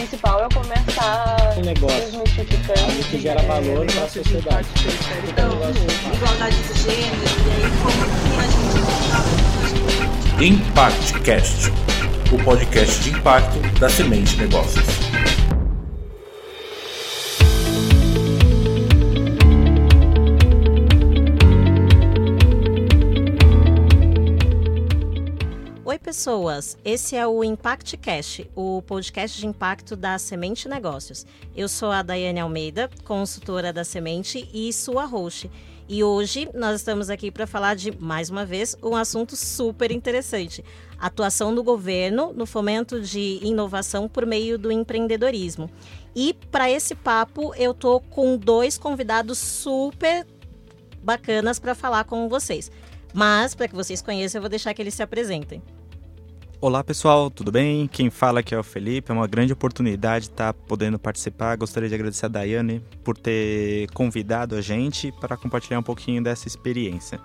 principal é começar um negócio desmistificando. algo que gera valor para a sociedade. Então, igualdade de gênero, e aí como que a gente ImpactCast, o podcast de impacto da Semente Negócios. Pessoas! Esse é o Impact Cast, o podcast de impacto da Semente Negócios. Eu sou a Daiane Almeida, consultora da Semente e sua host. E hoje nós estamos aqui para falar de, mais uma vez, um assunto super interessante: atuação do governo no fomento de inovação por meio do empreendedorismo. E para esse papo, eu tô com dois convidados super bacanas para falar com vocês. Mas, para que vocês conheçam, eu vou deixar que eles se apresentem. Olá pessoal, tudo bem? Quem fala aqui é o Felipe, é uma grande oportunidade estar podendo participar. Gostaria de agradecer a Daiane por ter convidado a gente para compartilhar um pouquinho dessa experiência.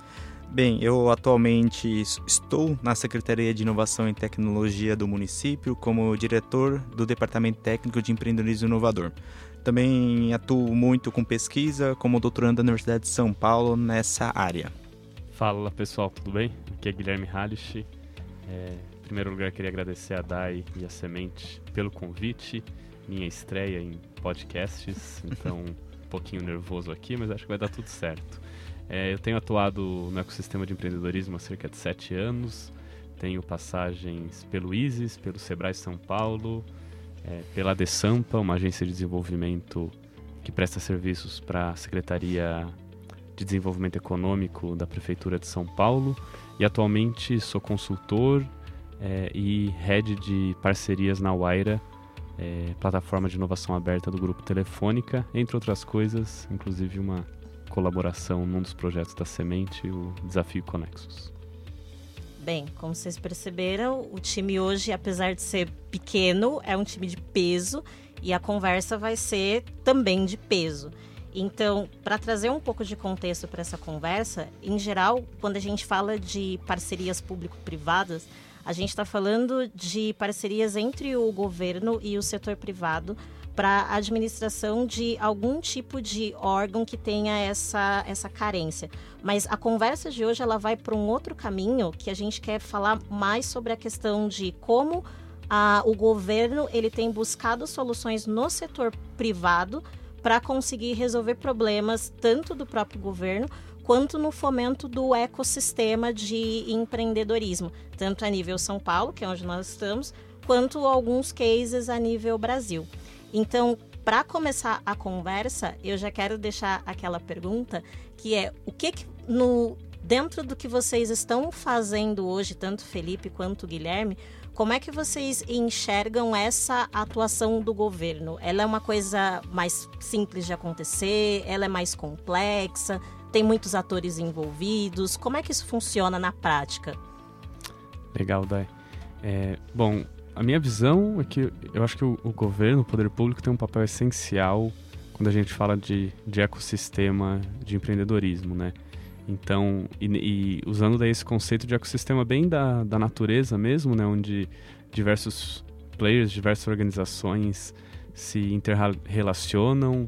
Bem, eu atualmente estou na Secretaria de Inovação e Tecnologia do município como diretor do Departamento Técnico de Empreendedorismo Inovador. Também atuo muito com pesquisa como doutorando da Universidade de São Paulo nessa área. Fala pessoal, tudo bem? Aqui é Guilherme Hallisch. É, primeiro lugar, queria agradecer a Dai e a Semente pelo convite, minha estreia em podcasts, então um pouquinho nervoso aqui, mas acho que vai dar tudo certo. É, eu tenho atuado no ecossistema de empreendedorismo há cerca de sete anos, tenho passagens pelo ISIS, pelo Sebrae São Paulo, é, pela Desampa, uma agência de desenvolvimento que presta serviços para a Secretaria de Desenvolvimento Econômico da Prefeitura de São Paulo. E atualmente sou consultor é, e head de parcerias na Waira, é, plataforma de inovação aberta do grupo Telefônica, entre outras coisas, inclusive uma colaboração num dos projetos da Semente, o Desafio Conexus. Bem, como vocês perceberam, o time hoje, apesar de ser pequeno, é um time de peso e a conversa vai ser também de peso. Então, para trazer um pouco de contexto para essa conversa, em geral, quando a gente fala de parcerias público-privadas, a gente está falando de parcerias entre o governo e o setor privado para a administração de algum tipo de órgão que tenha essa, essa carência. Mas a conversa de hoje ela vai para um outro caminho que a gente quer falar mais sobre a questão de como a, o governo ele tem buscado soluções no setor privado para conseguir resolver problemas tanto do próprio governo quanto no fomento do ecossistema de empreendedorismo, tanto a nível São Paulo, que é onde nós estamos, quanto alguns cases a nível Brasil. Então, para começar a conversa, eu já quero deixar aquela pergunta que é o que, que no dentro do que vocês estão fazendo hoje, tanto Felipe quanto Guilherme, como é que vocês enxergam essa atuação do governo? Ela é uma coisa mais simples de acontecer? Ela é mais complexa? Tem muitos atores envolvidos? Como é que isso funciona na prática? Legal, Dai. É, bom, a minha visão é que eu acho que o, o, governo, o poder público, tem um papel essencial quando a gente fala de, de ecossistema de empreendedorismo, né? Então, e, e, usando daí esse conceito de ecossistema bem da, da natureza mesmo, né, onde diversos players, diversas organizações se interrelacionam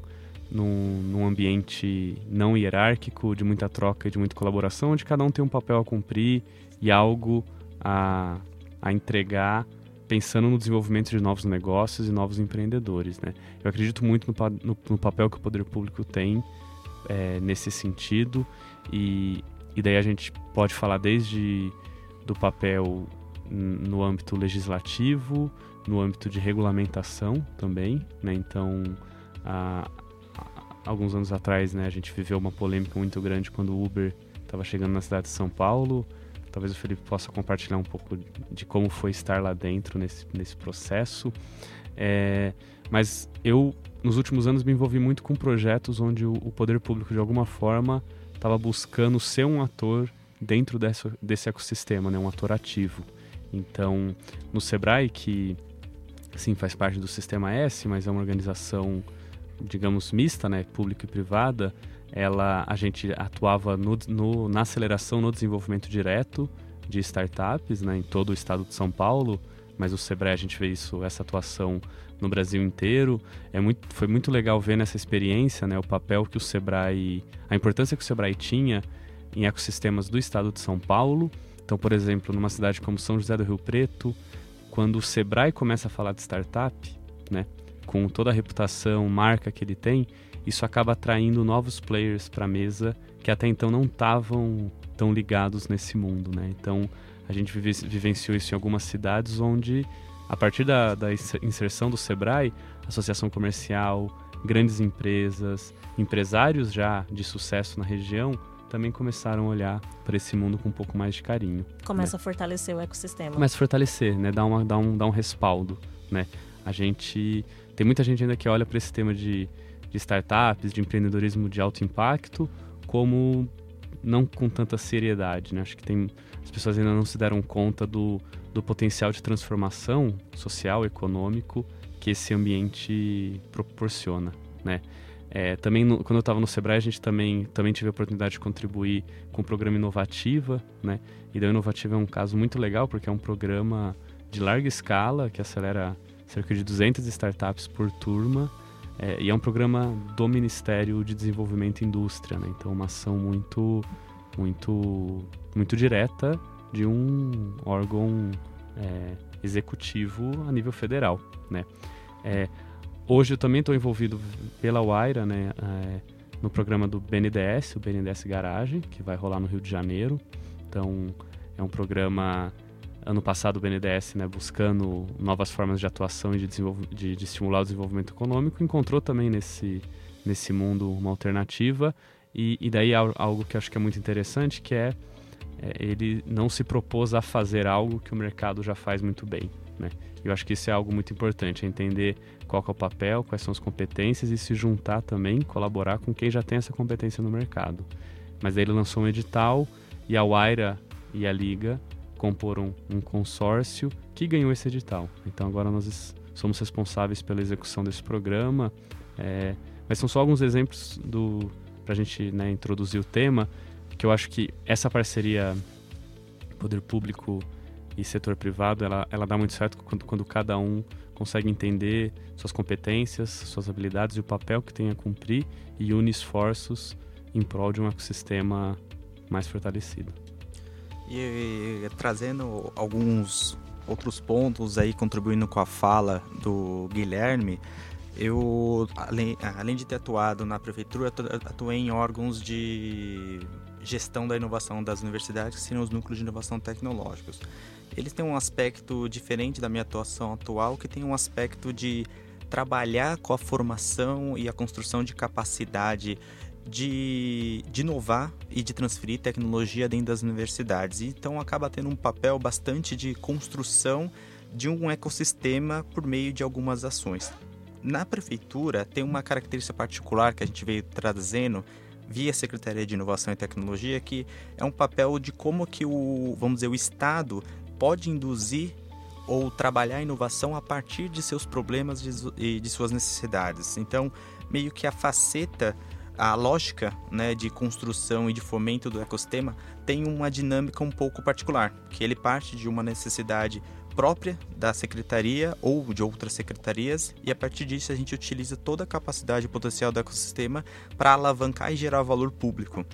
num, num ambiente não hierárquico, de muita troca e de muita colaboração, onde cada um tem um papel a cumprir e algo a, a entregar pensando no desenvolvimento de novos negócios e novos empreendedores. Né? Eu acredito muito no, no, no papel que o poder público tem é, nesse sentido e, e daí a gente pode falar desde do papel no âmbito legislativo, no âmbito de regulamentação também, né? Então, há, há alguns anos atrás, né, a gente viveu uma polêmica muito grande quando o Uber estava chegando na cidade de São Paulo. Talvez o Felipe possa compartilhar um pouco de como foi estar lá dentro nesse, nesse processo. É, mas eu, nos últimos anos, me envolvi muito com projetos onde o, o poder público, de alguma forma, estava buscando ser um ator dentro desse, desse ecossistema, né? um ator ativo. Então, no Sebrae, que sim faz parte do Sistema S, mas é uma organização, digamos, mista, né? pública e privada, ela, a gente atuava no, no, na aceleração, no desenvolvimento direto de startups né? em todo o estado de São Paulo, mas o Sebrae a gente vê isso, essa atuação no Brasil inteiro. É muito, foi muito legal ver nessa experiência né, o papel que o Sebrae, a importância que o Sebrae tinha em ecossistemas do estado de São Paulo. Então, por exemplo, numa cidade como São José do Rio Preto, quando o Sebrae começa a falar de startup, né, com toda a reputação, marca que ele tem, isso acaba atraindo novos players para a mesa que até então não estavam tão ligados nesse mundo, né? Então a gente vive, vivenciou isso em algumas cidades onde, a partir da, da inserção do Sebrae, associação comercial, grandes empresas, empresários já de sucesso na região também começaram a olhar para esse mundo com um pouco mais de carinho. Começa né? a fortalecer o ecossistema. Começa a fortalecer, né? Dá, uma, dá, um, dá um respaldo, né? A gente... Tem muita gente ainda que olha para esse tema de, de startups, de empreendedorismo de alto impacto, como não com tanta seriedade, né? Acho que tem... As pessoas ainda não se deram conta do, do potencial de transformação social, econômico que esse ambiente proporciona, né? É, também no, quando eu estava no Sebrae a gente também também tive a oportunidade de contribuir com o programa Inovativa, né? E da Inovativa é um caso muito legal porque é um programa de larga escala que acelera cerca de 200 startups por turma é, e é um programa do Ministério de Desenvolvimento e Indústria, né? Então uma ação muito muito muito direta de um órgão é, executivo a nível federal, né? É, Hoje eu também estou envolvido pela Waira, né, é, no programa do BNDES, o BNDES Garagem, que vai rolar no Rio de Janeiro. Então, é um programa ano passado o BNDES, né, buscando novas formas de atuação e de, de, de, estimular o desenvolvimento econômico, encontrou também nesse, nesse mundo uma alternativa e, e daí algo que eu acho que é muito interessante, que é, é, ele não se propôs a fazer algo que o mercado já faz muito bem. Né? Eu acho que isso é algo muito importante, é entender qual é o papel, quais são as competências e se juntar também, colaborar com quem já tem essa competência no mercado. Mas daí ele lançou um edital e a Waira e a Liga comporam um consórcio que ganhou esse edital. Então agora nós somos responsáveis pela execução desse programa. É, mas são só alguns exemplos do para a gente né, introduzir o tema, que eu acho que essa parceria poder público e setor privado ela, ela dá muito certo quando, quando cada um consegue entender suas competências, suas habilidades e o papel que tem a cumprir e une esforços em prol de um ecossistema mais fortalecido. E trazendo alguns outros pontos aí, contribuindo com a fala do Guilherme, eu, além, além de ter atuado na prefeitura, atuei em órgãos de gestão da inovação das universidades, que seriam os núcleos de inovação tecnológicos eles têm um aspecto diferente da minha atuação atual, que tem um aspecto de trabalhar com a formação e a construção de capacidade de, de inovar e de transferir tecnologia dentro das universidades. Então acaba tendo um papel bastante de construção de um ecossistema por meio de algumas ações. Na prefeitura tem uma característica particular que a gente veio trazendo via Secretaria de Inovação e Tecnologia, que é um papel de como que o, vamos dizer, o Estado pode induzir ou trabalhar a inovação a partir de seus problemas e de suas necessidades. Então, meio que a faceta, a lógica né, de construção e de fomento do ecossistema tem uma dinâmica um pouco particular, que ele parte de uma necessidade própria da secretaria ou de outras secretarias e a partir disso a gente utiliza toda a capacidade e potencial do ecossistema para alavancar e gerar valor público.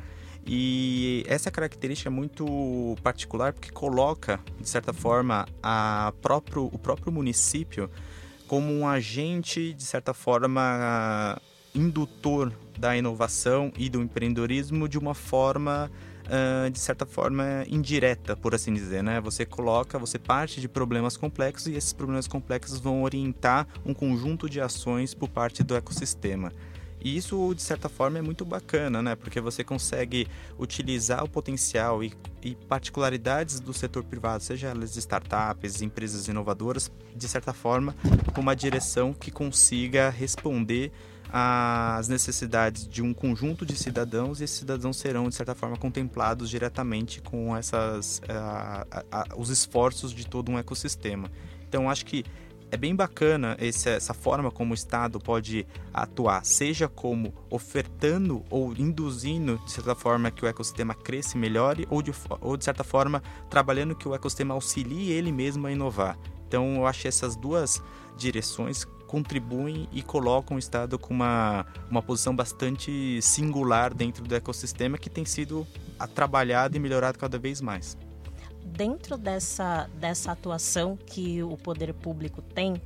E essa característica é muito particular porque coloca, de certa forma, próprio, o próprio município como um agente, de certa forma, indutor da inovação e do empreendedorismo de uma forma de certa forma indireta, por assim dizer, né? Você coloca, você parte de problemas complexos e esses problemas complexos vão orientar um conjunto de ações por parte do ecossistema. E isso, de certa forma, é muito bacana, né? Porque você consegue utilizar o potencial e, e particularidades do setor privado, seja elas startups, empresas inovadoras, de certa forma, com uma direção que consiga responder às necessidades de um conjunto de cidadãos e esses cidadãos serão, de certa forma, contemplados diretamente com essas, uh, uh, uh, os esforços de todo um ecossistema. Então, acho que é bem bacana essa forma como o Estado pode atuar, seja como ofertando ou induzindo, de certa forma, que o ecossistema cresça e melhore, ou de, ou de certa forma trabalhando que o ecossistema auxilie ele mesmo a inovar. Então eu acho essas duas direções contribuem e colocam o Estado com uma, uma posição bastante singular dentro do ecossistema que tem sido trabalhado e melhorado cada vez mais. Dentro dessa, dessa atuação que o poder público tem,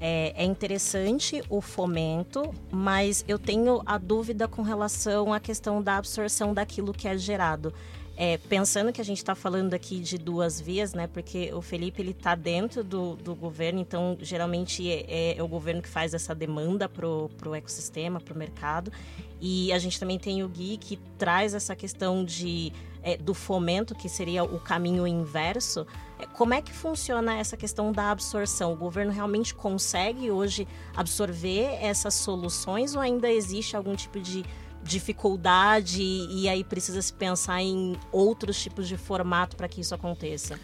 é, é, interessante o fomento, mas eu tenho a dúvida com relação à questão da absorção daquilo que é gerado. É, pensando que a gente está falando aqui de duas vias, né? Porque o Felipe ele está dentro do, do governo, então geralmente é, é, é, o governo que faz essa demanda pro, pro ecossistema, pro mercado. E a gente também tem o Gui que traz essa questão de é, do fomento, que seria o caminho inverso. É, como é que funciona essa questão da absorção? O governo realmente consegue hoje absorver essas soluções ou ainda existe algum tipo de dificuldade e aí precisa se pensar em outros tipos de formato para que isso aconteça?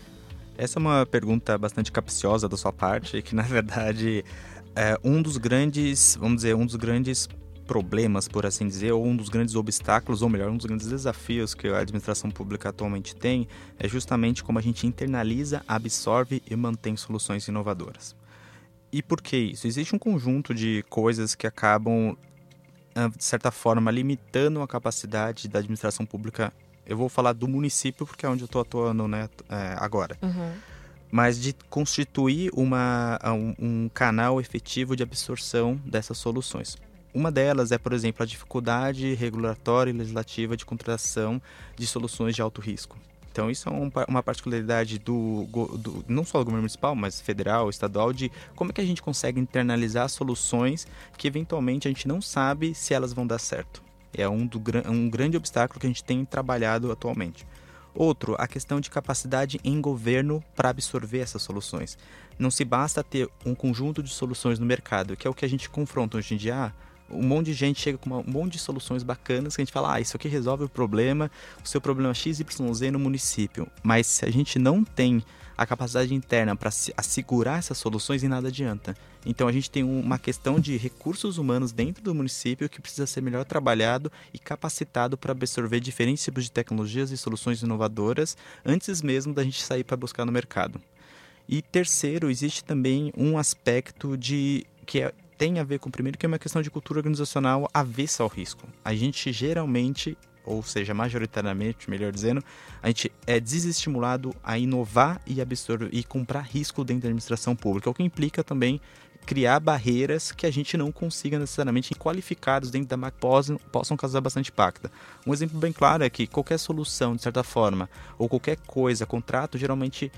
Essa é uma pergunta bastante capciosa da sua parte, que na verdade é um dos grandes, vamos dizer, um dos grandes problemas, por assim dizer, ou um dos grandes obstáculos, ou melhor, um dos grandes desafios que a administração pública atualmente tem é justamente como a gente internaliza, absorve e mantém soluções inovadoras. E por que isso? Existe um conjunto de coisas que acabam de certa forma, limitando a capacidade da administração pública. Eu vou falar do município porque é onde eu estou atuando né, é, agora. Uhum. Mas de constituir uma, ah, um, um canal efetivo de absorção dessas soluções. Uma delas é, por exemplo, a dificuldade regulatória e legislativa de contratação de soluções de alto risco. Então isso é um, uma particularidade do, do, não só do governo municipal, mas federal, estadual, de como é que a gente consegue internalizar soluções que eventualmente a gente não sabe se elas vão dar certo. É um, do, um grande obstáculo que a gente tem trabalhado atualmente. Outro, a questão de capacidade em governo para absorver essas soluções. Não se basta ter um conjunto de soluções no mercado, que é o que a gente confronta hoje em dia. Ah, um monte de gente chega com um monte de soluções bacanas que a gente fala, ah, isso aqui resolve o problema, o seu problema XYZ no município. Mas se a gente não tem a capacidade interna para assegurar essas soluções, e nada adianta. Então a gente tem uma questão de recursos humanos dentro do município que precisa ser melhor trabalhado e capacitado para absorver diferentes tipos de tecnologias e soluções inovadoras antes mesmo da gente sair para buscar no mercado. E terceiro, existe também um aspecto de que é tem a ver com o primeiro, que é uma questão de cultura organizacional avessa ao risco. A gente geralmente, ou seja, majoritariamente, melhor dizendo, a gente é desestimulado a inovar e absorver e comprar risco dentro da administração pública, o que implica também criar barreiras que a gente não consiga necessariamente qualificados dentro da MAC possam, possam causar bastante impacto. Um exemplo bem claro é que qualquer solução, de certa forma, ou qualquer coisa, contrato, geralmente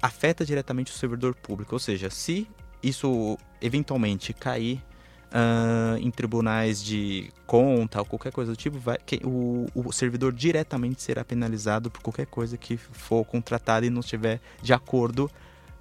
afeta diretamente o servidor público. Ou seja, se isso eventualmente cair uh, em tribunais de conta ou qualquer coisa do tipo, vai, que, o, o servidor diretamente será penalizado por qualquer coisa que for contratada e não estiver de acordo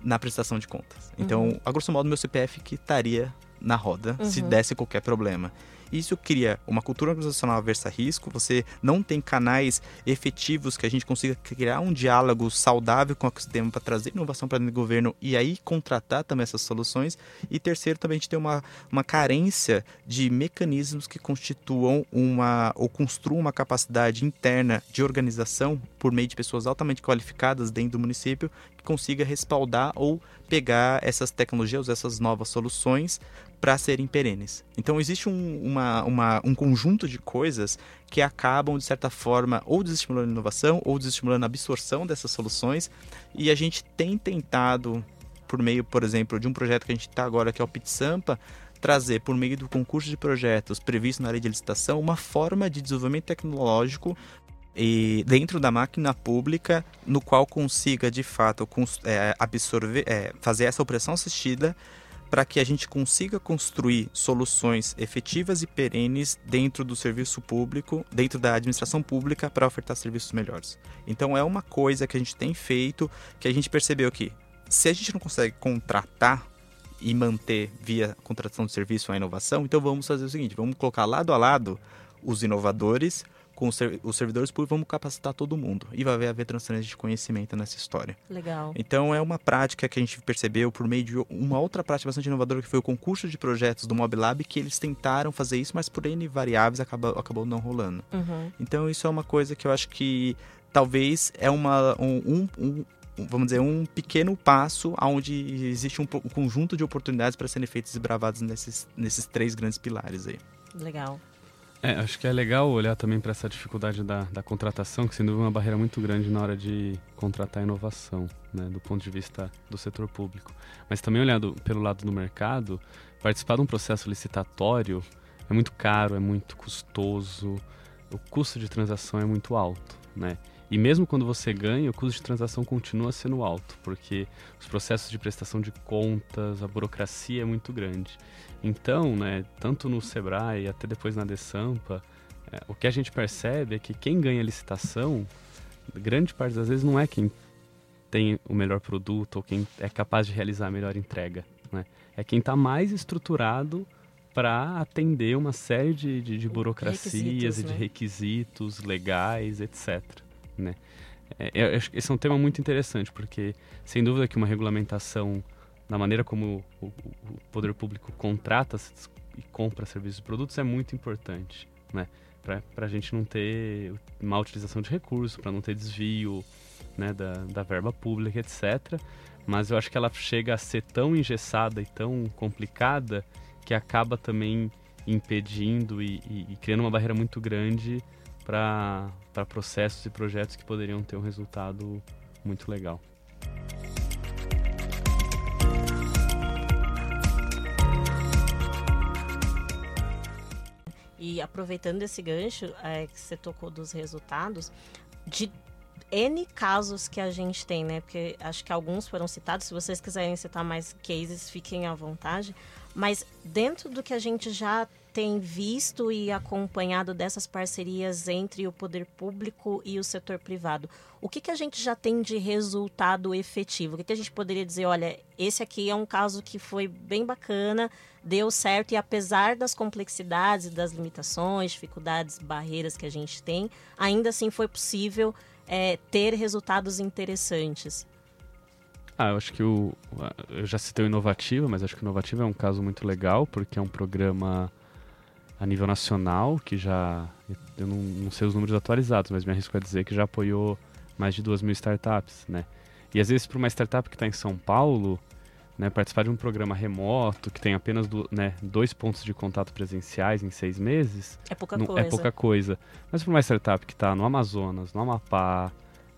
na prestação de contas. Então, uhum. a grosso modo, meu CPF que estaria na roda uhum. se desse qualquer problema. Isso cria uma cultura organizacional aversa a risco, você não tem canais efetivos que a gente consiga criar um diálogo saudável com o ecossistema para trazer inovação para dentro do governo e aí contratar também essas soluções. E terceiro, também a gente tem uma, uma carência de mecanismos que constituam uma ou construam uma capacidade interna de organização por meio de pessoas altamente qualificadas dentro do município que consiga respaldar ou pegar essas tecnologias, essas novas soluções para serem perenes. Então existe um, uma, uma, um conjunto de coisas que acabam, de certa forma, ou desestimulando a inovação ou desestimulando a absorção dessas soluções. E a gente tem tentado, por meio, por exemplo, de um projeto que a gente está agora, que é o PitSampa, trazer, por meio do concurso de projetos previsto na lei de licitação, uma forma de desenvolvimento tecnológico e dentro da máquina pública, no qual consiga de fato é, absorver, é, fazer essa opressão assistida para que a gente consiga construir soluções efetivas e perenes dentro do serviço público, dentro da administração pública, para ofertar serviços melhores. Então é uma coisa que a gente tem feito, que a gente percebeu que se a gente não consegue contratar e manter via contratação de serviço a inovação, então vamos fazer o seguinte: vamos colocar lado a lado os inovadores com os servidores públicos, vamos capacitar todo mundo. E vai haver transferência de conhecimento nessa história. Legal. Então, é uma prática que a gente percebeu por meio de uma outra prática bastante inovadora, que foi o concurso de projetos do MobLab, que eles tentaram fazer isso, mas por N variáveis acabou, acabou não rolando. Uhum. Então, isso é uma coisa que eu acho que talvez é uma, um, um, vamos dizer, um pequeno passo onde existe um, um conjunto de oportunidades para serem feitas e bravadas nesses, nesses três grandes pilares aí. Legal. É, acho que é legal olhar também para essa dificuldade da, da contratação, que sem dúvida é uma barreira muito grande na hora de contratar inovação, né, do ponto de vista do setor público. Mas também olhando pelo lado do mercado, participar de um processo licitatório é muito caro, é muito custoso, o custo de transação é muito alto, né? E mesmo quando você ganha, o custo de transação continua sendo alto, porque os processos de prestação de contas, a burocracia é muito grande. Então, né, tanto no Sebrae e até depois na Desampa, é, o que a gente percebe é que quem ganha licitação, grande parte das vezes não é quem tem o melhor produto ou quem é capaz de realizar a melhor entrega. Né? É quem está mais estruturado para atender uma série de, de, de burocracias e de né? requisitos legais, etc. Né? É, esse é um tema muito interessante, porque sem dúvida que uma regulamentação na maneira como o, o poder público contrata e compra serviços e produtos é muito importante, né? Para a gente não ter má utilização de recursos, para não ter desvio né, da, da verba pública, etc. Mas eu acho que ela chega a ser tão engessada e tão complicada que acaba também impedindo e, e, e criando uma barreira muito grande para processos e projetos que poderiam ter um resultado muito legal. E aproveitando esse gancho é, que você tocou dos resultados, de N casos que a gente tem, né? Porque acho que alguns foram citados. Se vocês quiserem citar mais cases, fiquem à vontade. Mas dentro do que a gente já tem visto e acompanhado dessas parcerias entre o poder público e o setor privado, o que, que a gente já tem de resultado efetivo? O que, que a gente poderia dizer? Olha, esse aqui é um caso que foi bem bacana, deu certo e apesar das complexidades, das limitações, dificuldades, barreiras que a gente tem, ainda assim foi possível é, ter resultados interessantes. Ah, eu acho que o. Eu já citei o Inovativa, mas acho que o Inovativa é um caso muito legal, porque é um programa a nível nacional que já. Eu não, não sei os números atualizados, mas me arrisco a dizer que já apoiou mais de duas mil startups, né? E às vezes, para uma startup que está em São Paulo, né, participar de um programa remoto que tem apenas do, né, dois pontos de contato presenciais em seis meses é pouca não, coisa. É pouca coisa. Mas para uma startup que está no Amazonas, no Amapá,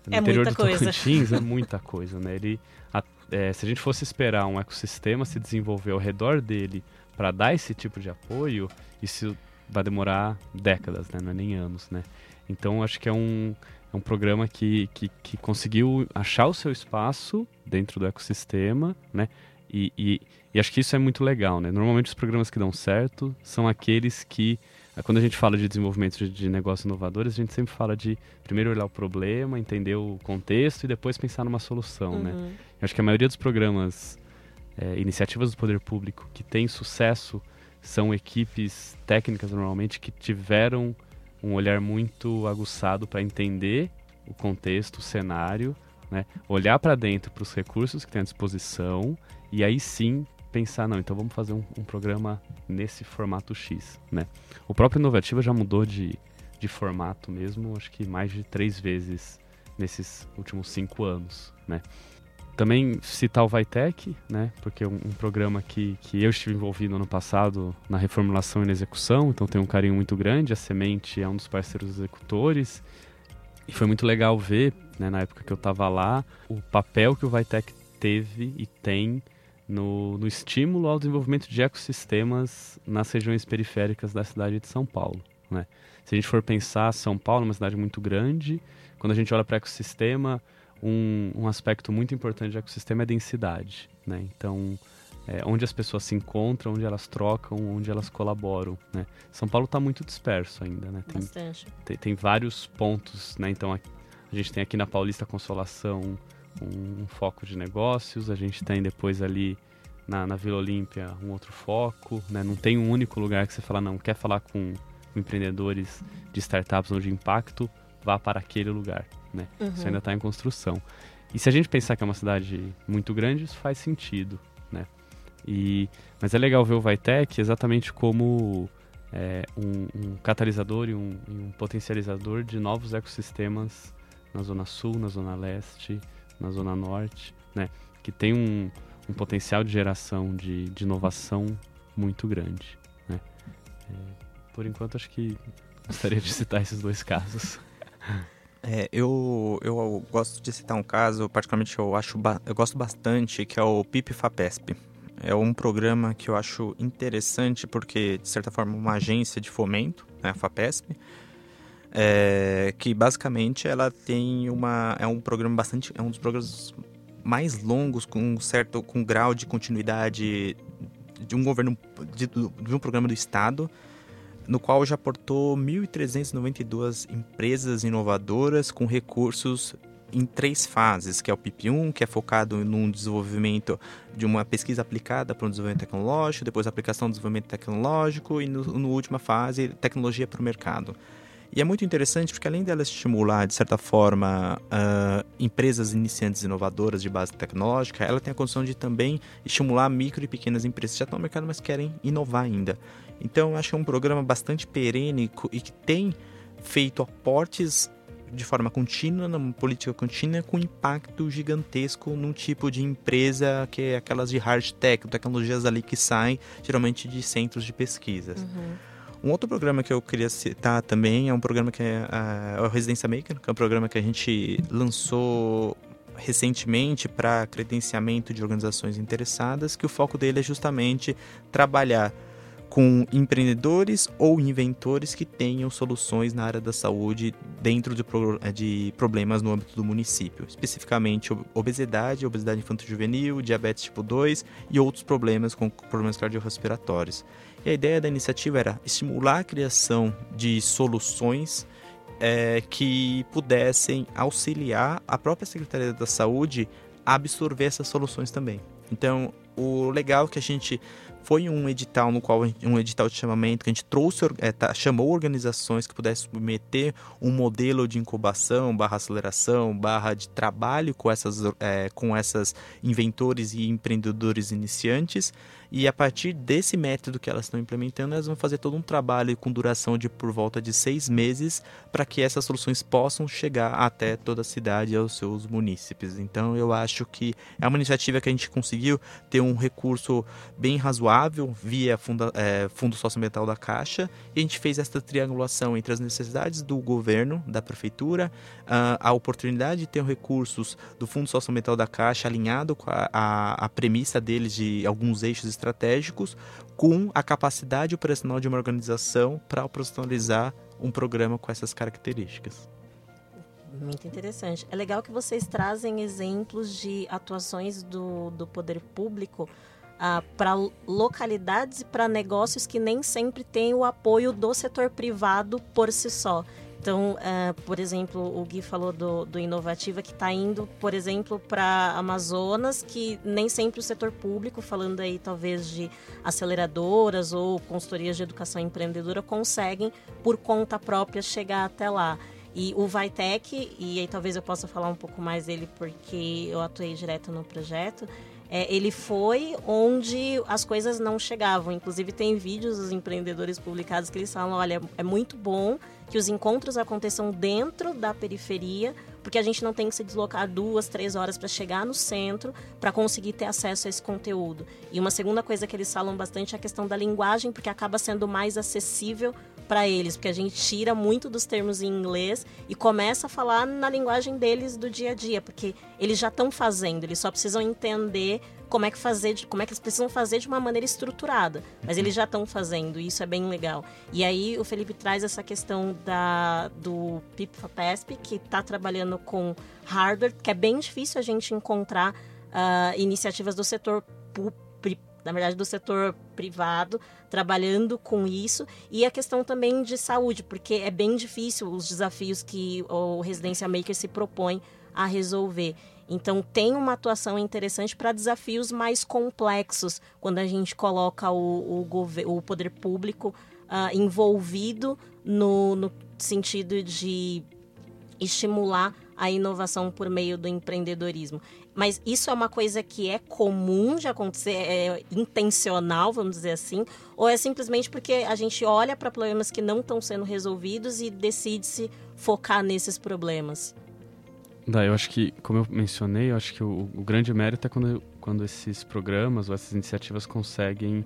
no é interior do coisa. Tocantins, é muita coisa, né? Ele, a, é, se a gente fosse esperar um ecossistema se desenvolver ao redor dele para dar esse tipo de apoio, isso vai demorar décadas, né? Não é nem anos, né? Então acho que é um, é um programa que, que, que conseguiu achar o seu espaço dentro do ecossistema, né? E, e, e, acho que isso é muito legal, né? Normalmente os programas que dão certo são aqueles que, quando a gente fala de desenvolvimento de, de negócios inovadores, a gente sempre fala de primeiro olhar o problema, entender o contexto e depois pensar numa solução, né? Uhum. Eu acho que a maioria dos programas, é, iniciativas do poder público que têm sucesso são equipes técnicas normalmente que tiveram um olhar muito aguçado para entender o contexto, o cenário, né? olhar para dentro para os recursos que tem à disposição e aí sim pensar, não, então vamos fazer um, um, programa nesse formato X. Né? O próprio Inovativa já mudou de, de formato mesmo, acho que mais de três vezes nesses últimos cinco anos. Né? Também citar o Vitec, né? Porque é um, um, programa que, que eu estive envolvido ano passado na reformulação e na execução, então tem um carinho muito grande. A Semente é um dos parceiros executores. E foi muito legal ver, né, na época que eu estava lá, o papel que o Vitec teve e tem no, no estímulo ao desenvolvimento de ecossistemas nas regiões periféricas da cidade de São Paulo. Né? Se a gente for pensar, São Paulo é uma cidade muito grande, quando a gente olha para ecossistema, um, um, aspecto muito importante do ecossistema é a densidade. Né? Então, é, onde as pessoas se encontram, onde elas trocam, onde elas colaboram. Né? São Paulo está muito disperso ainda. Né? Tem, Bastante. Tem, tem, vários pontos. Né? Então, a, a, gente tem aqui na Paulista Consolação um, um, foco de negócios, a gente tem depois ali na, na Vila Olímpia um outro foco. Né? Não tem um único lugar que você fala, não, quer falar com, com empreendedores de startups ou de impacto, vá para aquele lugar. Né? Uhum. Isso ainda está em construção. E se a gente pensar que é uma cidade muito grande, isso faz sentido, né? E, mas é legal ver o Vitec exatamente como é, um, um, catalisador e um, um, potencializador de novos ecossistemas na Zona Sul, na Zona Leste, na Zona Norte, né? Que tem um, um potencial de geração de, de inovação muito grande, né? É, por enquanto, acho que gostaria de citar esses dois casos. É, eu, eu gosto de citar um caso, particularmente eu acho eu gosto bastante, que é o PIP FAPESP. É um programa que eu acho interessante porque, de certa forma, é uma agência de fomento, né, a FAPESP, é, que basicamente ela tem uma é um programa bastante é um dos programas mais longos com um certo com grau de continuidade de um governo de, de um programa do estado no qual já aportou 1.392 empresas inovadoras com recursos em três fases, que é o PIP1, que é focado no desenvolvimento de uma pesquisa aplicada para um desenvolvimento tecnológico, depois aplicação do desenvolvimento tecnológico e no, no última fase, tecnologia para o mercado. E é muito interessante porque além dela estimular, de certa forma, uh, empresas iniciantes inovadoras de base tecnológica, ela tem a condição de também estimular micro e pequenas empresas que já estão no mercado, mas querem inovar ainda. Então, eu acho que é um programa bastante perene e que tem feito aportes de forma contínua, numa política contínua, com impacto gigantesco num tipo de empresa que é aquelas de hard tech, tecnologias ali que saem geralmente de centros de pesquisas. Uhum. Um outro programa que eu queria citar também é um programa que é, é o Residência Maker, que é um programa que a gente lançou recentemente para credenciamento de organizações interessadas, que o foco dele é justamente trabalhar com empreendedores ou inventores que tenham soluções na área da saúde dentro de, eh, de problemas no âmbito do município, especificamente obesidade, obesidade infanto-juvenil, diabetes tipo 2 e outros problemas com problemas cardiorrespiratórios. E a ideia da iniciativa era estimular a criação de soluções é, que pudessem auxiliar a própria Secretaria da Saúde a absorver essas soluções também. Então, o legal é que a gente foi um edital no qual um edital de chamamento que a gente trouxe é, tá, chamou organizações que pudessem submeter um modelo de incubação barra aceleração barra de trabalho com essas é, com essas inventores e empreendedores iniciantes e a partir desse método que elas estão implementando, elas vão fazer todo um trabalho com duração de por volta de seis meses para que essas soluções possam chegar até toda a cidade e aos seus munícipes. Então eu acho que é uma iniciativa que a gente conseguiu ter um recurso bem razoável via funda, é, Fundo Socioambiental da Caixa e a gente fez essa triangulação entre as necessidades do governo, da prefeitura, a oportunidade de ter recursos do Fundo Socioambiental da Caixa alinhado com a, a, a premissa deles de alguns eixos estratégicos com a capacidade operacional de uma organização para operacionalizar um programa com essas características. Muito interessante. É legal que vocês trazem exemplos de atuações do, do poder público ah, para localidades e para negócios que nem sempre têm o apoio do setor privado por si só. Então, uh, por exemplo, o Gui falou do, do Inovativa, que está indo, por exemplo, para Amazonas, que nem sempre o setor público, falando aí talvez de aceleradoras ou consultorias de educação empreendedora, conseguem, por conta própria, chegar até lá. E o Vitec, e aí talvez eu possa falar um pouco mais dele porque eu atuei direto no projeto, é, ele foi onde as coisas não chegavam. Inclusive, tem vídeos dos empreendedores publicados que eles falam: olha, é muito bom que os encontros aconteçam dentro da periferia, porque a gente não tem que se deslocar duas, três horas para chegar no centro para conseguir ter acesso a esse conteúdo. E uma segunda coisa que eles falam bastante é a questão da linguagem, porque acaba sendo mais acessível para eles, porque a gente tira muito dos termos em inglês e começa a falar na linguagem deles do dia a dia, porque eles já estão fazendo, eles só precisam entender como é que fazer, como é que eles precisam fazer de uma maneira estruturada, mas eles já estão fazendo, e isso é bem legal. E aí o Felipe traz essa questão da do PIPFAPESP, que está trabalhando com hardware, que é bem difícil a gente encontrar uh, iniciativas do setor na verdade, do setor privado, trabalhando com isso. E a questão também de saúde, porque é bem difícil os desafios que o Residência Maker se propõe a resolver. Então, tem uma atuação interessante para desafios mais complexos, quando a gente coloca o, o, o poder público uh, envolvido no, no sentido de estimular a inovação por meio do empreendedorismo. Mas isso é uma coisa que é comum de acontecer, é intencional, vamos dizer assim, ou é simplesmente porque a gente olha para problemas que não estão sendo resolvidos e decide se focar nesses problemas? Dá, eu acho que, como eu mencionei, eu acho que o, o grande mérito é quando, quando esses programas ou essas iniciativas conseguem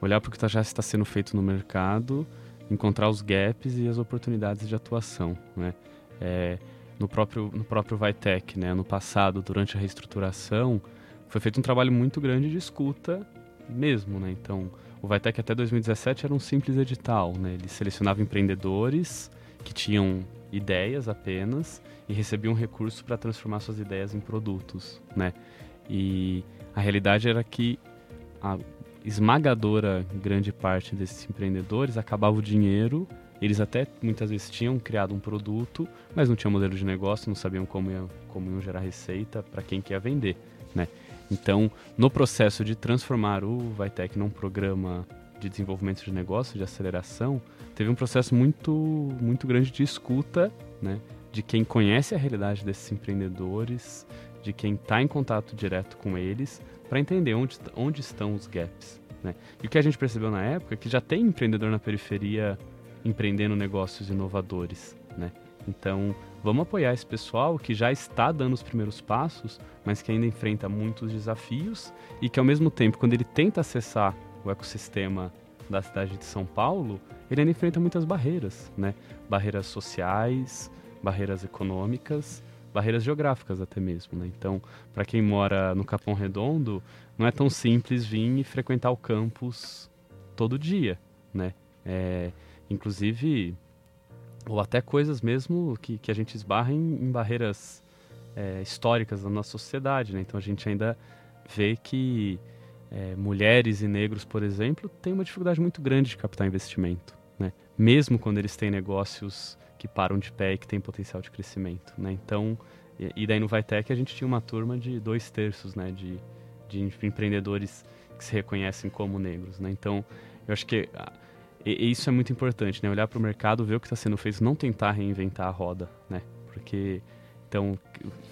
olhar para o que tá, já está sendo feito no mercado, encontrar os gaps e as oportunidades de atuação, né? É, no próprio no próprio Vitec, né? No passado, durante a reestruturação, foi feito um trabalho muito grande de escuta mesmo, né? Então, o Vitec até 2017 era um simples edital, né? Ele selecionava empreendedores que tinham ideias apenas e recebiam recursos para transformar suas ideias em produtos, né? E a realidade era que a esmagadora grande parte desses empreendedores acabava o dinheiro, eles até muitas vezes tinham criado um produto, mas não tinham modelo de negócio, não sabiam como, ia, como iam gerar receita para quem quer vender, né? Então, no processo de transformar o Vitec num programa de desenvolvimento de negócio, de aceleração, teve um processo muito, muito grande de escuta, né? De quem conhece a realidade desses empreendedores, de quem está em contato direto com eles, para entender onde, onde estão os gaps. Né? E o que a gente percebeu na época é que já tem empreendedor na periferia empreendendo negócios inovadores. Né? Então, vamos apoiar esse pessoal que já está dando os primeiros passos, mas que ainda enfrenta muitos desafios e que, ao mesmo tempo, quando ele tenta acessar o ecossistema da cidade de São Paulo, ele ainda enfrenta muitas barreiras, né? Barreiras sociais, barreiras econômicas, barreiras geográficas até mesmo, né? Então, para quem mora no Capão Redondo, não é tão simples vir e frequentar o campus todo dia, né? É, inclusive, ou até coisas mesmo que, que a gente esbarra em, em barreiras é, históricas da nossa sociedade, né? Então, a gente ainda vê que é, mulheres e negros, por exemplo, têm uma dificuldade muito grande de captar investimento, né? Mesmo quando eles têm negócios que param de pé e que tem potencial de crescimento, né? Então, e, daí no Vitec a gente tinha uma turma de dois terços, né? De, de empreendedores que se reconhecem como negros, né? Então, eu acho que e, isso é muito importante, né? Olhar para o mercado, ver o que está sendo feito, não tentar reinventar a roda, né? Porque então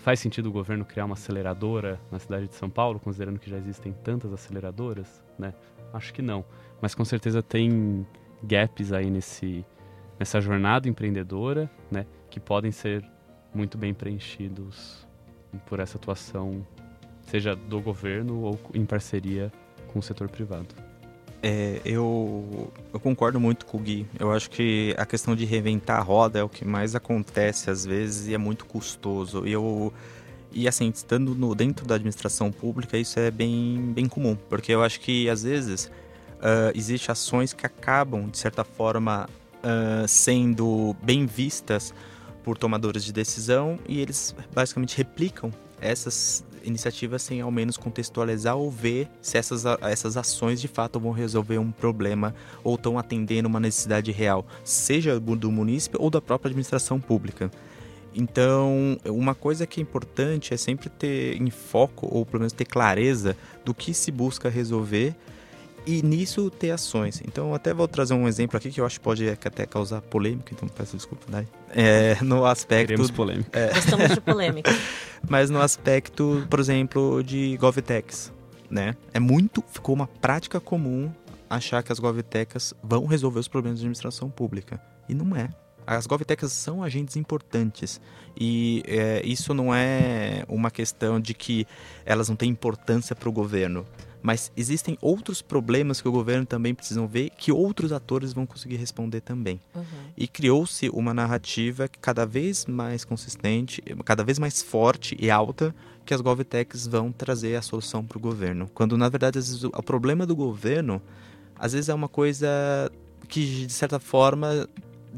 faz sentido o governo criar uma aceleradora na cidade de São Paulo, considerando que já existem tantas aceleradoras, né? Acho que não, mas com certeza tem gaps aí nesse nessa jornada empreendedora, né, que podem ser muito bem preenchidos por essa atuação, seja do governo ou em parceria com o setor privado. É, eu, eu concordo muito com o Gui. Eu acho que a questão de reinventar a roda é o que mais acontece às vezes e é muito custoso. E eu e assim, estando no, dentro da administração pública, isso é bem, bem comum, porque eu acho que às vezes uh, existem ações que acabam, de certa forma, uh, sendo bem vistas por tomadores de decisão e eles basicamente replicam essas iniciativas sem ao menos contextualizar ou ver se essas, essas ações de fato vão resolver um problema ou estão atendendo uma necessidade real, seja do município ou da própria administração pública. Então, uma coisa que é importante é sempre ter em foco, ou pelo menos ter clareza do que se busca resolver e nisso ter ações. Então, até vou trazer um exemplo aqui que eu acho que pode até causar polêmica, então peço desculpa, Dai. É, no aspecto. Queremos polêmica. É, Gostamos de polêmica. Mas no aspecto, por exemplo, de GovTechs, né? É muito. Ficou uma prática comum achar que as GovTechs vão resolver os problemas de administração pública. E não é. As GovTechs são agentes importantes e é, isso não é uma questão de que elas não têm importância para o governo mas existem outros problemas que o governo também precisam ver que outros atores vão conseguir responder também. Uhum. E criou-se uma narrativa cada vez mais consistente, cada vez mais forte e alta que as GovTechs vão trazer a solução para o governo. Quando na verdade vezes, o problema do governo às vezes é uma coisa que de certa forma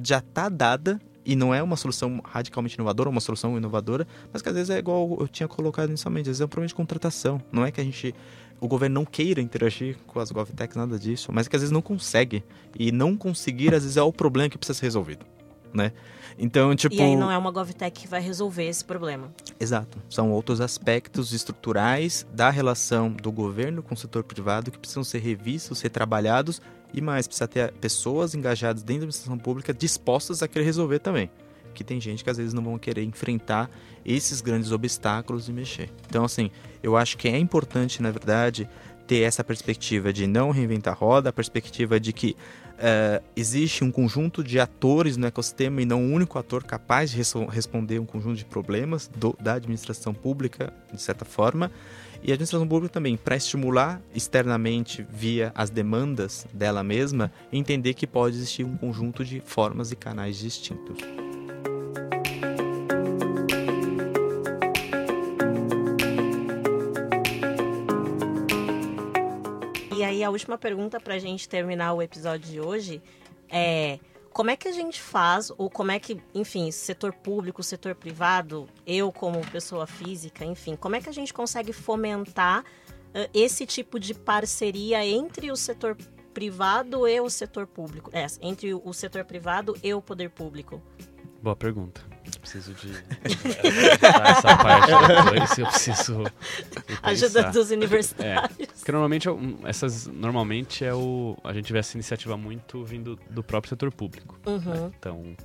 já está dada e não é uma solução radicalmente inovadora, uma solução inovadora, mas que às vezes é igual eu tinha colocado inicialmente, às vezes é um problema de contratação. Não é que a gente o governo não queira interagir com as GovTechs, nada disso, mas que às vezes não consegue. E não conseguir, às vezes, é o problema que precisa ser resolvido, né? Então, tipo... E aí não é uma GovTech que vai resolver esse problema. Exato. São outros aspectos estruturais da relação do governo com o setor privado que precisam ser revistos, ser trabalhados e mais, precisa ter pessoas engajadas dentro da administração pública dispostas a querer resolver também que tem gente que às vezes não vão querer enfrentar esses grandes obstáculos e mexer. Então, assim, eu acho que é importante, na verdade, ter essa perspectiva de não reinventar a roda, a perspectiva de que uh, existe um conjunto de atores no ecossistema e não um único ator capaz de res responder um conjunto de problemas do, da administração pública, de certa forma. E a administração pública também, para estimular externamente via as demandas dela mesma, entender que pode existir um conjunto de formas e canais distintos. E aí a última pergunta para a gente terminar o episódio de hoje é como é que a gente faz, ou como é que, enfim, setor público, setor privado, eu como pessoa física, enfim, como é que a gente consegue fomentar uh, esse tipo de parceria entre o setor privado e o setor público? É, entre o setor privado e o poder público? Boa pergunta. Preciso de essa parte depois, eu preciso ajuda dos universitários. É, porque normalmente essas normalmente é o a gente vê essa iniciativa muito vindo do próprio setor público. Né? Uhum. Né? Então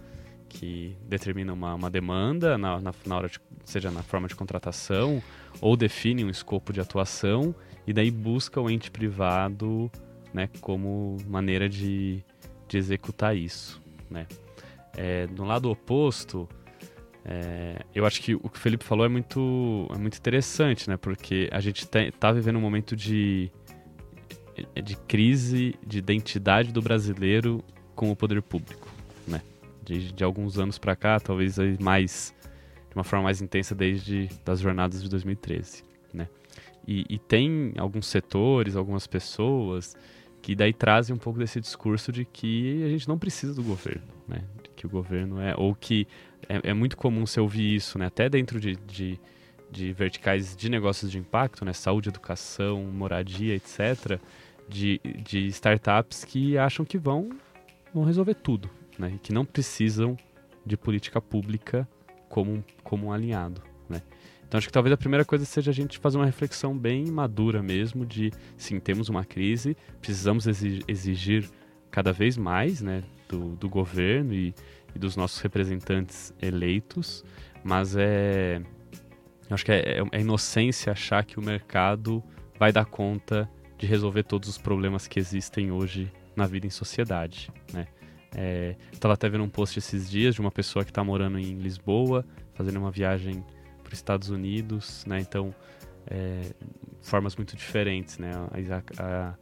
que determina uma, uma demanda na, na, na, hora de, seja na forma de contratação ou define um escopo de atuação e daí busca o ente privado né, como maneira de, de executar isso. Né? É, do lado oposto, é, eu acho que o que o Felipe falou é muito, é muito interessante, né? Porque a gente está vivendo um momento de, de crise de identidade do brasileiro com o poder público, né? De, de alguns anos para cá, talvez mais de uma forma mais intensa desde das jornadas de 2013, né? E, e tem alguns setores, algumas pessoas que daí trazem um pouco desse discurso de que a gente não precisa do governo, né? Que o governo é ou que é, é muito comum você ouvir isso, né? Até dentro de, de, de, verticais de negócios de impacto, né? Saúde, educação, moradia, etc. De, de startups que acham que vão, vão resolver tudo, né? E que não precisam de política pública como, como um alinhado, né? Então acho que talvez a primeira coisa seja a gente fazer uma reflexão bem madura mesmo de, sim, temos uma crise, precisamos exigir cada vez mais, né, do, do governo e, e, dos nossos representantes eleitos, mas é, acho que é, é, é inocência achar que o mercado vai dar conta de resolver todos os problemas que existem hoje na vida em sociedade, né? É, Estava até vendo um post esses dias de uma pessoa que está morando em Lisboa, fazendo uma viagem para os Estados Unidos, né? Então, é, formas muito diferentes, né? A, a,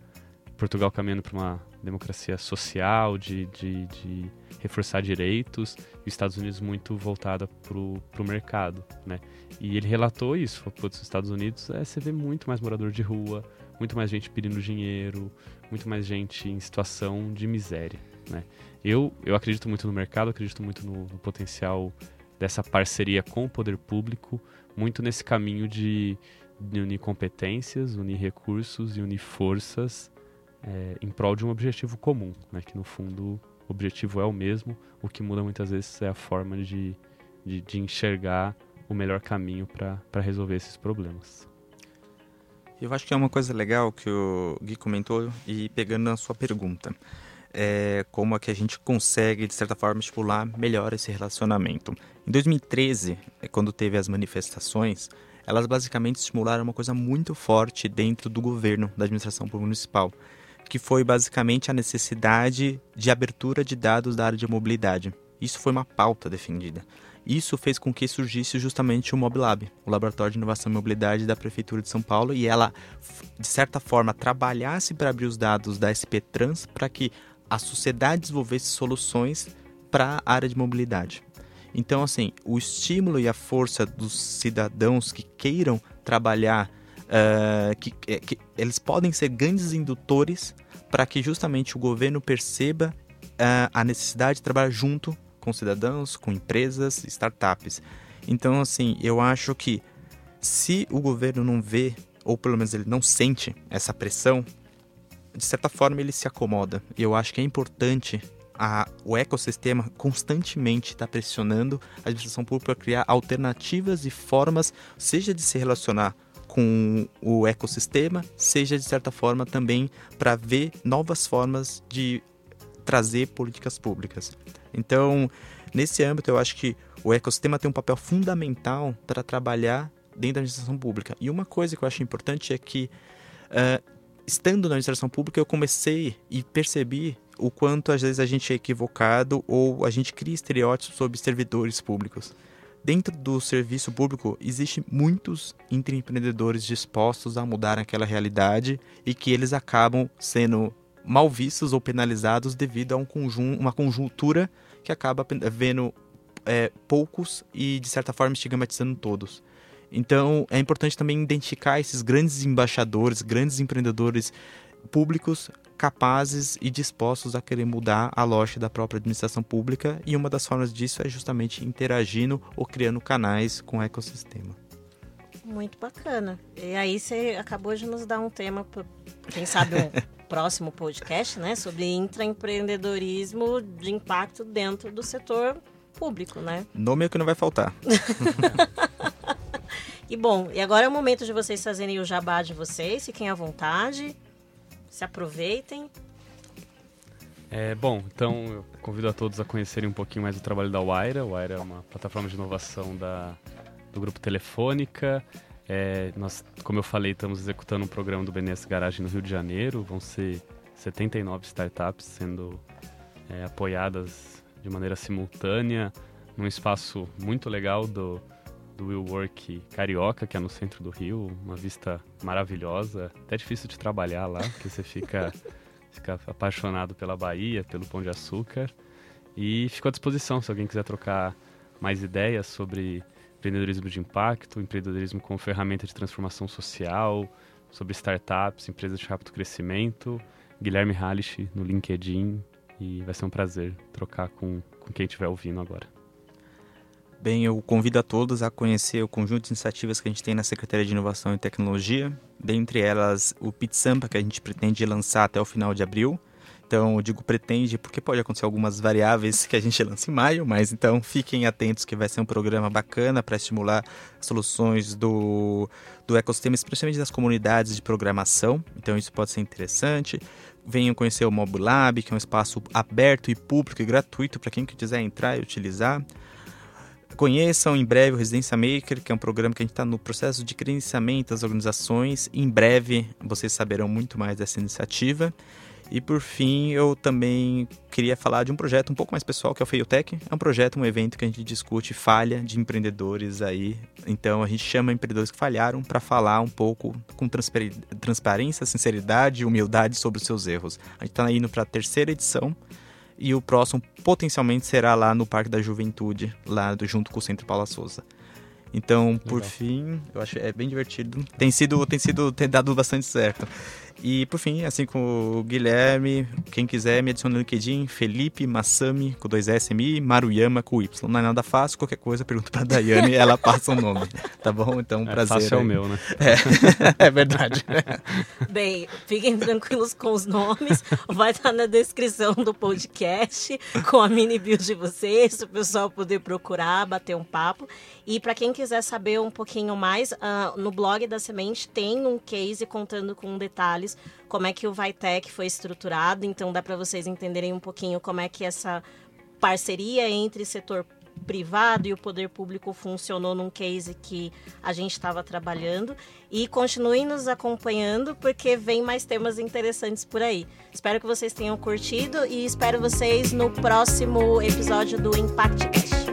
Portugal caminhando para uma democracia social, de, de, de, reforçar direitos, e os Estados Unidos muito voltada para o mercado, né? E ele relatou isso, falou, os Estados Unidos é, você vê muito mais morador de rua, muito mais gente pedindo dinheiro, muito mais gente em situação de miséria, né? Eu, eu acredito muito no mercado, acredito muito no, no potencial dessa parceria com o poder público, muito nesse caminho de, de unir competências, unir recursos e unir forças é, em prol de um objetivo comum, né? que no fundo o objetivo é o mesmo, o que muda muitas vezes é a forma de, de, de enxergar o melhor caminho para resolver esses problemas. Eu acho que é uma coisa legal que o Gui comentou e pegando na sua pergunta é, como é que a gente consegue, de certa forma, estipular melhor esse relacionamento. Em 2013, é quando teve as manifestações, elas basicamente estimularam uma coisa muito forte dentro do governo, da administração municipal, que foi basicamente a necessidade de abertura de dados da área de mobilidade. Isso foi uma pauta defendida. Isso fez com que surgisse justamente o MobLab, o Laboratório de Inovação e Mobilidade da Prefeitura de São Paulo, e ela, de certa forma, trabalhasse para abrir os dados da SP Trans para que a sociedade desenvolvesse soluções para a área de mobilidade. Então, assim, o estímulo e a força dos cidadãos que queiram trabalhar, uh, que, é, que, eles podem ser grandes indutores para que justamente o governo perceba uh, a necessidade de trabalhar junto com cidadãos, com empresas, startups. Então, assim, eu acho que se o governo não vê, ou pelo menos ele não sente essa pressão, de certa forma, ele se acomoda. Eu acho que é importante a, o ecossistema constantemente estar tá pressionando a administração pública para criar alternativas e formas, seja de se relacionar com o ecossistema, seja de certa forma também para ver novas formas de trazer políticas públicas. Então, nesse âmbito, eu acho que o ecossistema tem um papel fundamental para trabalhar dentro da administração pública. E uma coisa que eu acho importante é que uh, estando na administração pública, eu comecei e percebi o quanto às vezes a gente é equivocado ou a gente cria estereótipos sobre servidores públicos. Dentro do serviço público, existem muitos empreendedores dispostos a mudar aquela realidade e que eles acabam sendo mal vistos ou penalizados devido a um conjun uma conjuntura que acaba vendo é, poucos e, de certa forma, estigmatizando todos. Então, é importante também identificar esses grandes embaixadores, grandes empreendedores públicos capazes e dispostos a querer mudar a lógica da própria administração pública, e uma das formas disso é justamente interagindo ou criando canais com o ecossistema. Muito bacana. E aí você acabou de nos dar um tema, quem sabe um próximo podcast, né, sobre intraempreendedorismo de impacto dentro do setor público, né? Nome é que não vai faltar. e bom, e agora é o momento de vocês fazerem o jabá de vocês, fiquem à vontade, se aproveitem. É, bom, então eu convido a todos a conhecerem um pouquinho mais o trabalho da Waira. A Waira é uma plataforma de inovação da, do grupo Telefônica. É, nós, como eu falei, estamos executando um programa do BNS Garagem no Rio de Janeiro. Vão ser 79 startups sendo é, apoiadas de maneira simultânea num espaço muito legal do, do Will Work Carioca, que é no centro do Rio. Uma vista maravilhosa. Até difícil de trabalhar lá, porque você fica, fica apaixonado pela Bahia, pelo Pão de Açúcar. E fico à disposição se alguém quiser trocar mais ideias sobre empreendedorismo de impacto, empreendedorismo como ferramenta de transformação social, sobre startups, empresas de rápido crescimento. Guilherme Hallish no LinkedIn e vai ser um prazer trocar com, com quem estiver ouvindo agora. Bem, eu convido a todos a conhecer o conjunto de iniciativas que a gente tem na Secretaria de Inovação e Tecnologia, dentre elas o PitSampa, que a gente pretende lançar até o final de abril, então, eu digo pretende porque pode acontecer algumas variáveis que a gente lança em maio, mas então fiquem atentos que vai ser um programa bacana para estimular soluções do, do ecossistema, especialmente das comunidades de programação. Então, isso pode ser interessante. Venham conhecer o Mobilab, que é um espaço aberto e público e gratuito para quem quiser entrar e utilizar. Conheçam em breve o Residência Maker, que é um programa que a gente está no processo de credenciamento das organizações. Em breve vocês saberão muito mais dessa iniciativa. E por fim, eu também queria falar de um projeto um pouco mais pessoal, que é o Feiotech. É um projeto, um evento que a gente discute falha de empreendedores aí. Então a gente chama empreendedores que falharam para falar um pouco com transparência, sinceridade e humildade sobre os seus erros. A gente está indo para a terceira edição e o próximo potencialmente será lá no Parque da Juventude, lá do, junto com o Centro Paula Souza. Então, por Legal. fim, eu acho é bem divertido. Tem sido, tem sido, tem dado bastante certo. E por fim, assim como o Guilherme, quem quiser me adiciona no LinkedIn, Felipe Massami, com dois S, M, Maruyama, com Y. Não é nada fácil, qualquer coisa, pergunta pra Daiane e ela passa o nome. Tá bom? Então, um é, prazer. Fácil é o meu, né? É, é verdade. Bem, fiquem tranquilos com os nomes. Vai estar na descrição do podcast, com a mini bio de vocês, o pessoal poder procurar, bater um papo. E para quem quiser saber um pouquinho mais, uh, no blog da Semente tem um case contando com detalhes como é que o Vitec foi estruturado. Então dá para vocês entenderem um pouquinho como é que essa parceria entre setor privado e o poder público funcionou num case que a gente estava trabalhando. E continuem nos acompanhando, porque vem mais temas interessantes por aí. Espero que vocês tenham curtido e espero vocês no próximo episódio do Impact Cast.